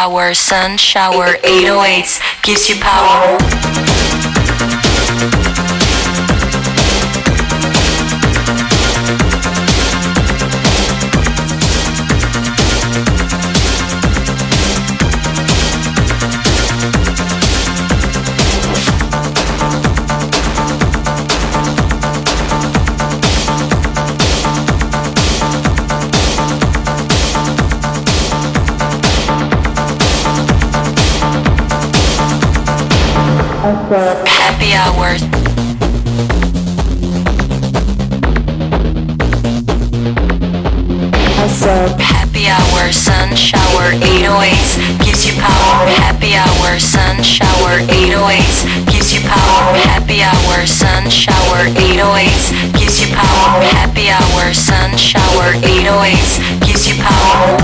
Hour, sun shower, 808s, gives you power. Happy hour, I said, happy hour, sun shower, 808s, gives you power. Happy hour, sun shower, 808s, gives you power. Happy hour, sun shower, 808s, gives you power. Happy hour, sun shower, 808s, gives you power.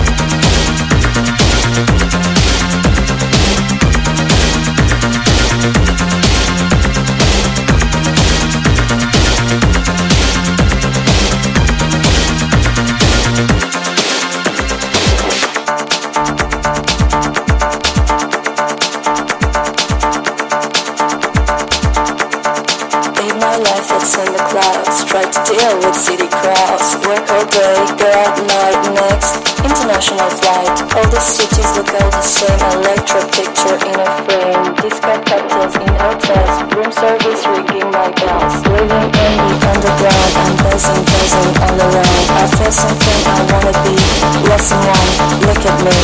Day, go out night Next, international flight. All the cities look all the same electro picture in a frame. Disco cocktails in hotels. Room service ringing my bells Living in the underground. I'm buzzing, buzzing all around I feel something I wanna be. Lesson one, look at me.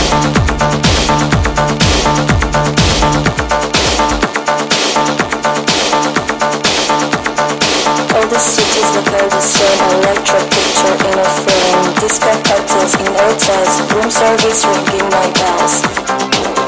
All the cities look all the same Electric picture in a frame. Disco cocktails in hotels Room service ringing my bells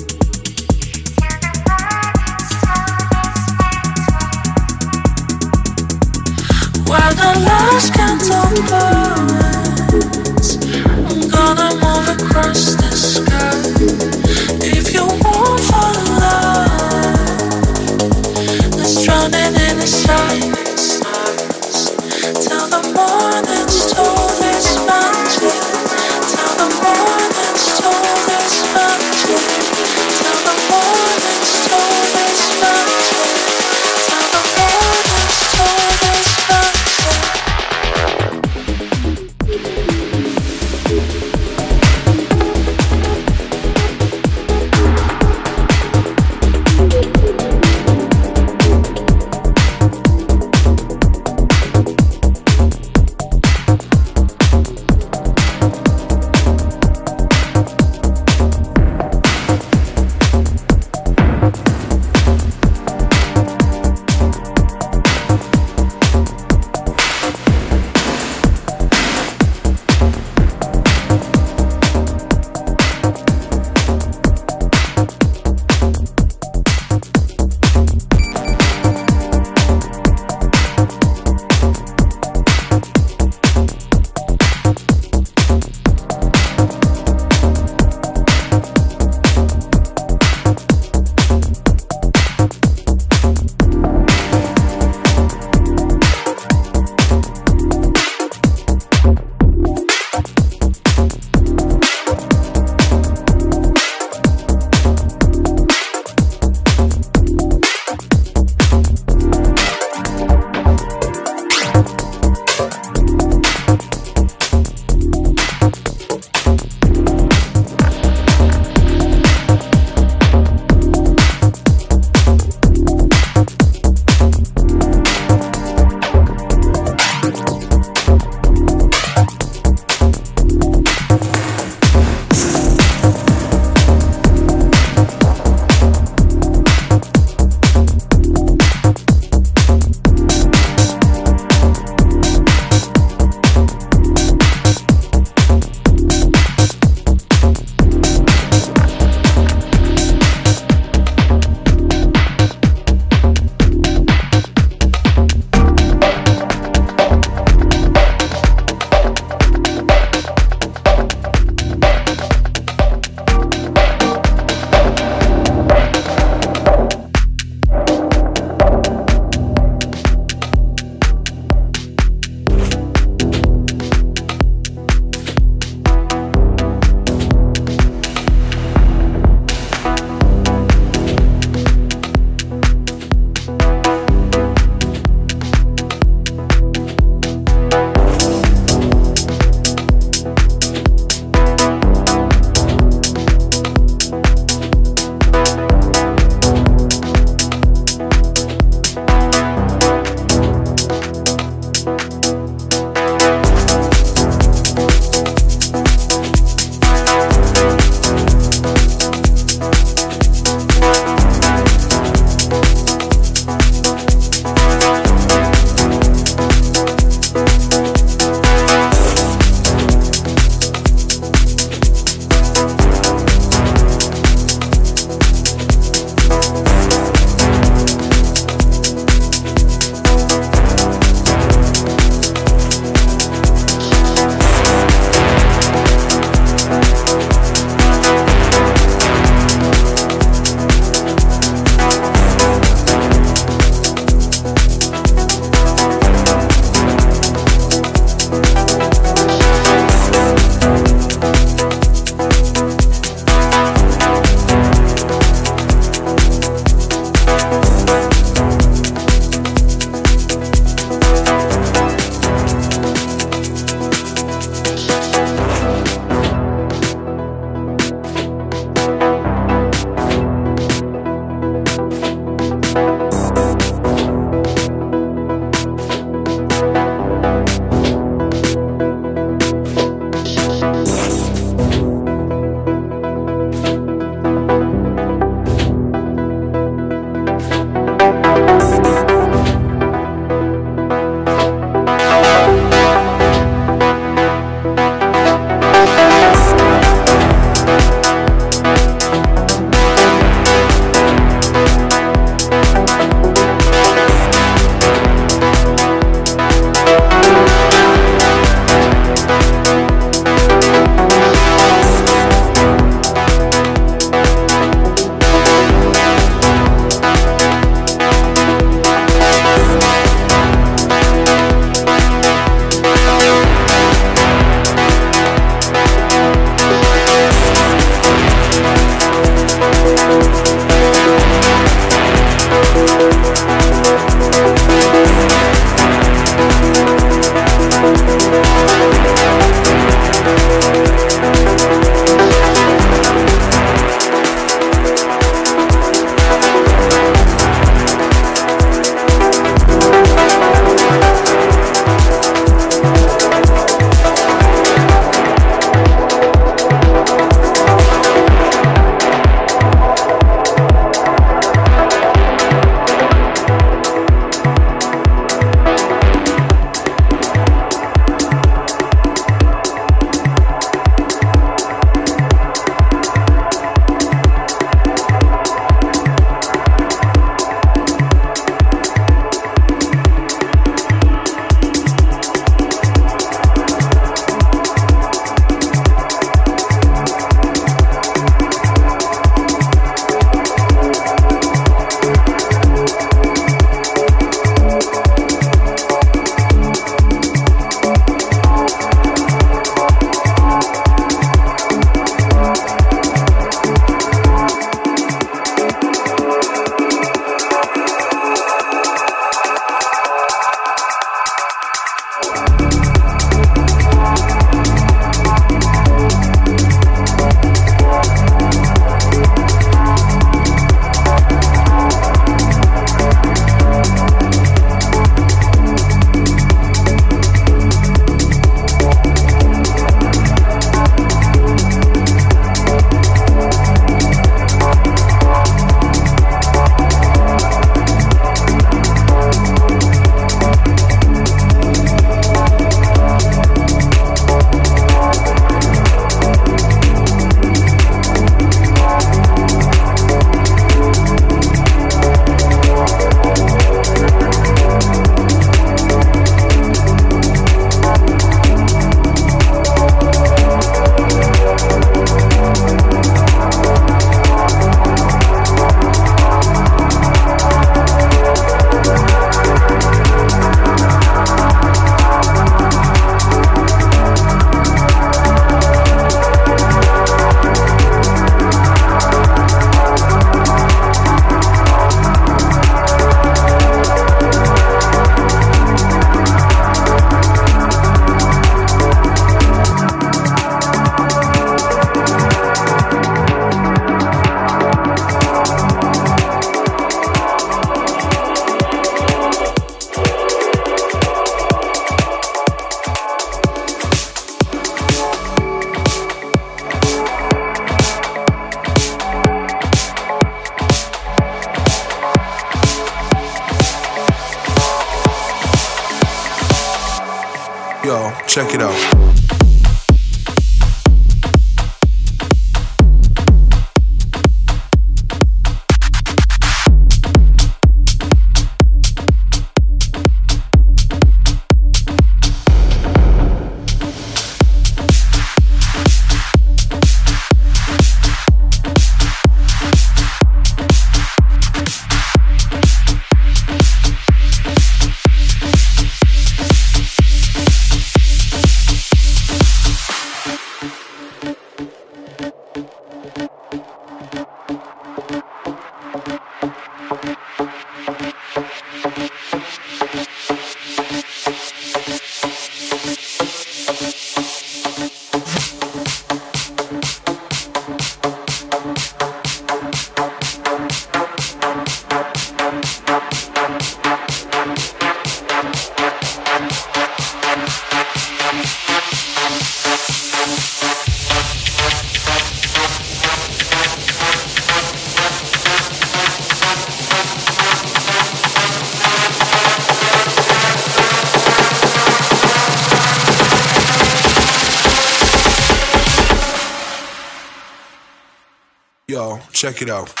Check it out.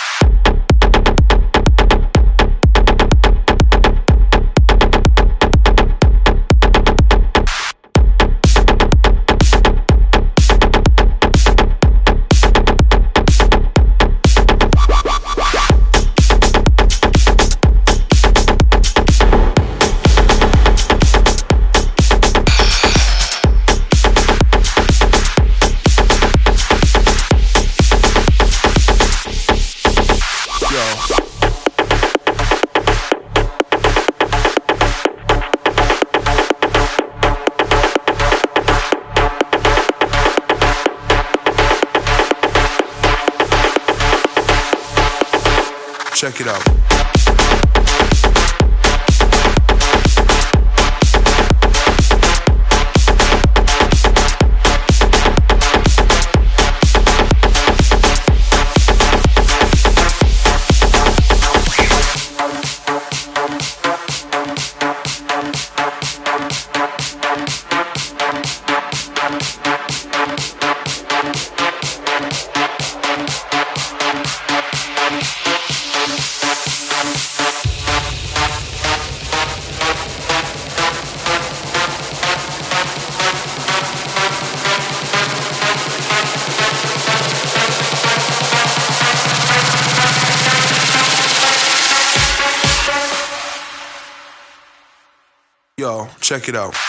Check it out.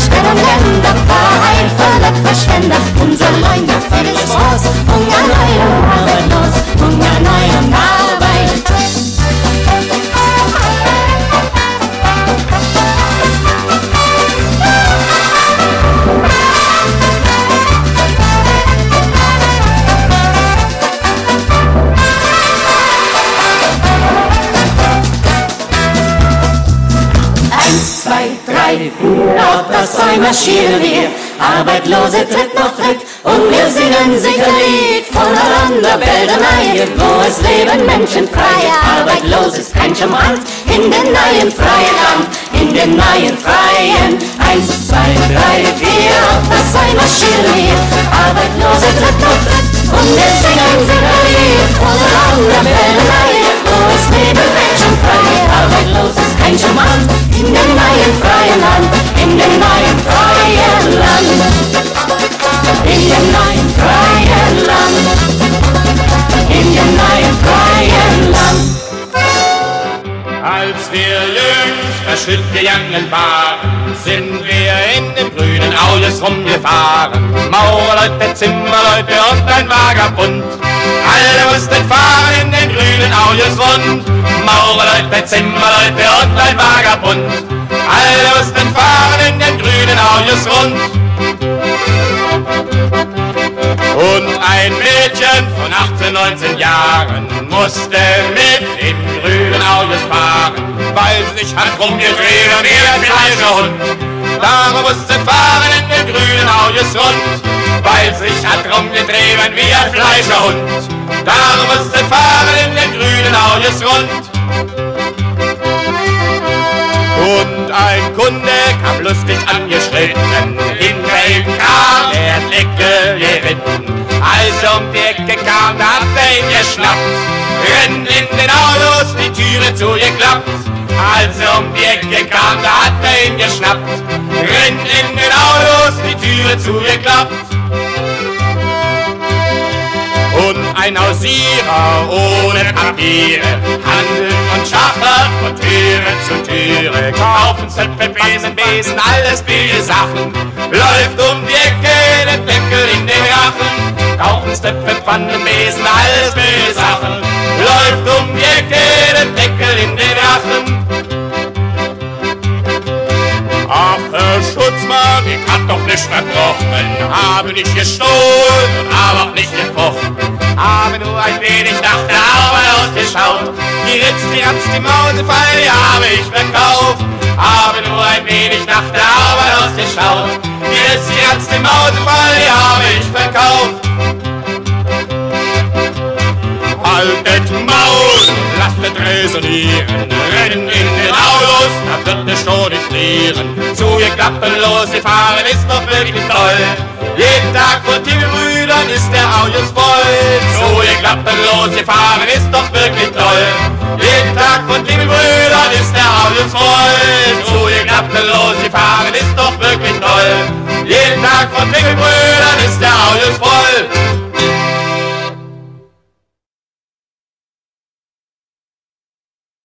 Städte und Länder, Freiheit, voller Verschwender. Unser Länder marschieren wir. Arbeitslose Tritt noch Tritt und wir singen sicher Lied voneinander Bälderei, wo es leben Menschen frei. Arbeitslos ist kein Schmarrn in den neuen freien Land, in den neuen freien. Eins, zwei, drei, vier, laut das Zeug marschieren wir. Arbeitslose Tritt noch Tritt und wir singen sicher Lied voneinander Bälderei, wo es leben Menschen frei. Arbeitslos ist kein Schmarrn in dem neuen freien Land, in dem neuen freien Land, in dem neuen freien Land, in dem neuen freien Land. Als wir jüngst verschütt gegangen waren, sind wir in den grünen Aules rumgefahren. Maurerleute, Zimmerleute und ein Vagabund. Alle mussten fahren in den grünen Aules rund. Maurerleute, Zimmerleute und ein Vagabund. Alle mussten fahren in den grünen Aules rund. Und ein Mädchen von 18, 19 Jahren musste mit im grünen Autos fahren, weil sie sich hat rumgedreht wie ein kleiner Hund. Darum musste fahren in den grünen Autos rund, weil sich hat rumgedreht wie ein Fleischerhund. Darum musste fahren in den grünen Autos rund. Und ein Kunde kam lustig angeschritten, hinter ihm kam der Deckel geritten. Als um die Ecke kam, da hat er ihn geschnappt, rennt in den Autos, die Türe zugeklappt. Als er um die Ecke kam, da hat er ihn geschnappt, rennt in den Autos, die Türe zugeklappt. Und ein Hausierer ohne Papiere handelt und schachert von Türe zu Türe. Kaufen Zöpfe, Besen, Besen, alles billige Sachen. Läuft um die Ecke, den Deckel in den Rachen. Kaufen Zöpfe, Pfannen, Besen, alles billige Sachen. Läuft um die Ecke, den Deckel in den Rachen. Ach, Herr Schutzmann, ich hab doch nicht verbrochen, habe nicht gestohlen und habe auch nicht gefochten. Habe nur ein wenig nach der Arbeit ausgeschaut, die Ritz, die Ratz, die Mausefall, die habe ich verkauft. Habe nur ein wenig nach der Arbeit ausgeschaut, die Ritz, die Ratz, die Mausefall, die habe ich verkauft. Haltet Maul, lasst resonieren, rennen in den Autos, da wird ne Stroh nicht frieren. Zugeklappen los, die fahren ist doch wirklich toll. Jeden Tag von Timmelbrüdern ist der Autos voll. Zugeklappen los, die fahren ist doch wirklich toll. Jeden Tag von Timmelbrüdern ist der Autos voll. Zugeklappen los, die fahren ist doch wirklich toll. Jeden Tag von Timmelbrüdern